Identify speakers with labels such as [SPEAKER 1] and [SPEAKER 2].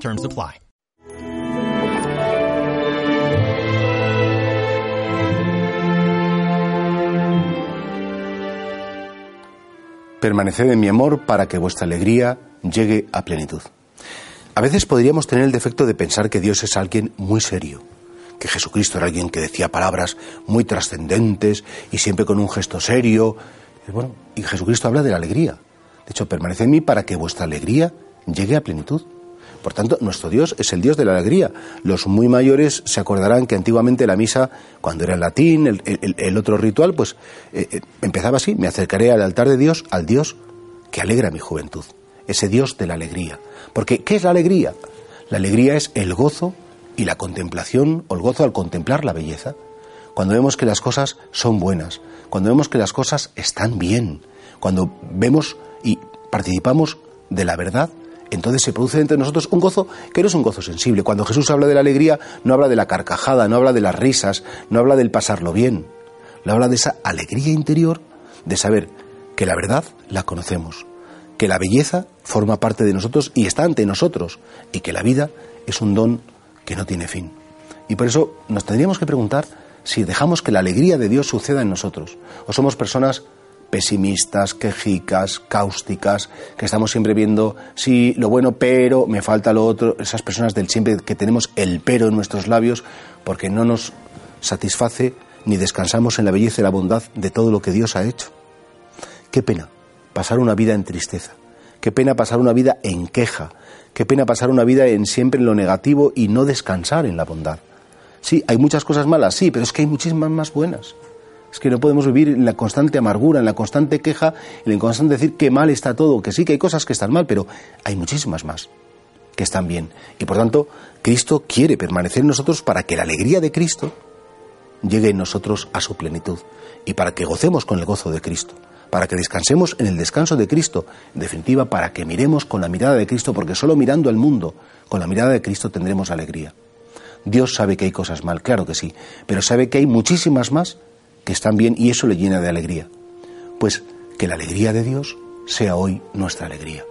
[SPEAKER 1] Terms apply.
[SPEAKER 2] Permaneced en mi amor para que vuestra alegría llegue a plenitud. A veces podríamos tener el defecto de pensar que Dios es alguien muy serio, que Jesucristo era alguien que decía palabras muy trascendentes y siempre con un gesto serio. Bueno, y Jesucristo habla de la alegría. De hecho, permanece en mí para que vuestra alegría llegue a plenitud. Por tanto, nuestro Dios es el Dios de la alegría. Los muy mayores se acordarán que antiguamente la misa, cuando era en latín, el, otro ritual, pues eh, eh, empezaba así, me acercaré al altar de Dios, al Dios que alegra mi juventud, ese Dios de la alegría. Porque, ¿qué es la alegría? La alegría es el gozo y la contemplación, o el gozo al contemplar la belleza. Cuando vemos que las cosas son buenas, cuando vemos que las cosas están bien, cuando vemos y participamos de la verdad, entonces se produce entre nosotros un gozo que no es un gozo sensible. Cuando Jesús habla de la alegría, no habla de la carcajada, no habla de las risas, no habla del pasarlo bien. Le habla de esa alegría interior de saber que la verdad la conocemos, que la belleza forma parte de nosotros y está ante nosotros, y que la vida es un don que no tiene fin. Y por eso nos tendríamos que preguntar si dejamos que la alegría de Dios suceda en nosotros, o somos personas pesimistas, quejicas, cáusticas, que estamos siempre viendo, sí, lo bueno, pero me falta lo otro, esas personas del siempre que tenemos el pero en nuestros labios porque no nos satisface ni descansamos en la belleza y la bondad de todo lo que Dios ha hecho. Qué pena pasar una vida en tristeza, qué pena pasar una vida en queja, qué pena pasar una vida en siempre en lo negativo y no descansar en la bondad. Sí, hay muchas cosas malas, sí, pero es que hay muchísimas más buenas. Es que no podemos vivir en la constante amargura, en la constante queja, en el constante decir que mal está todo, que sí que hay cosas que están mal, pero hay muchísimas más que están bien. Y por tanto, Cristo quiere permanecer en nosotros para que la alegría de Cristo llegue en nosotros a su plenitud y para que gocemos con el gozo de Cristo, para que descansemos en el descanso de Cristo, en definitiva, para que miremos con la mirada de Cristo, porque solo mirando al mundo, con la mirada de Cristo tendremos alegría. Dios sabe que hay cosas mal, claro que sí, pero sabe que hay muchísimas más que están bien y eso le llena de alegría. Pues que la alegría de Dios sea hoy nuestra alegría.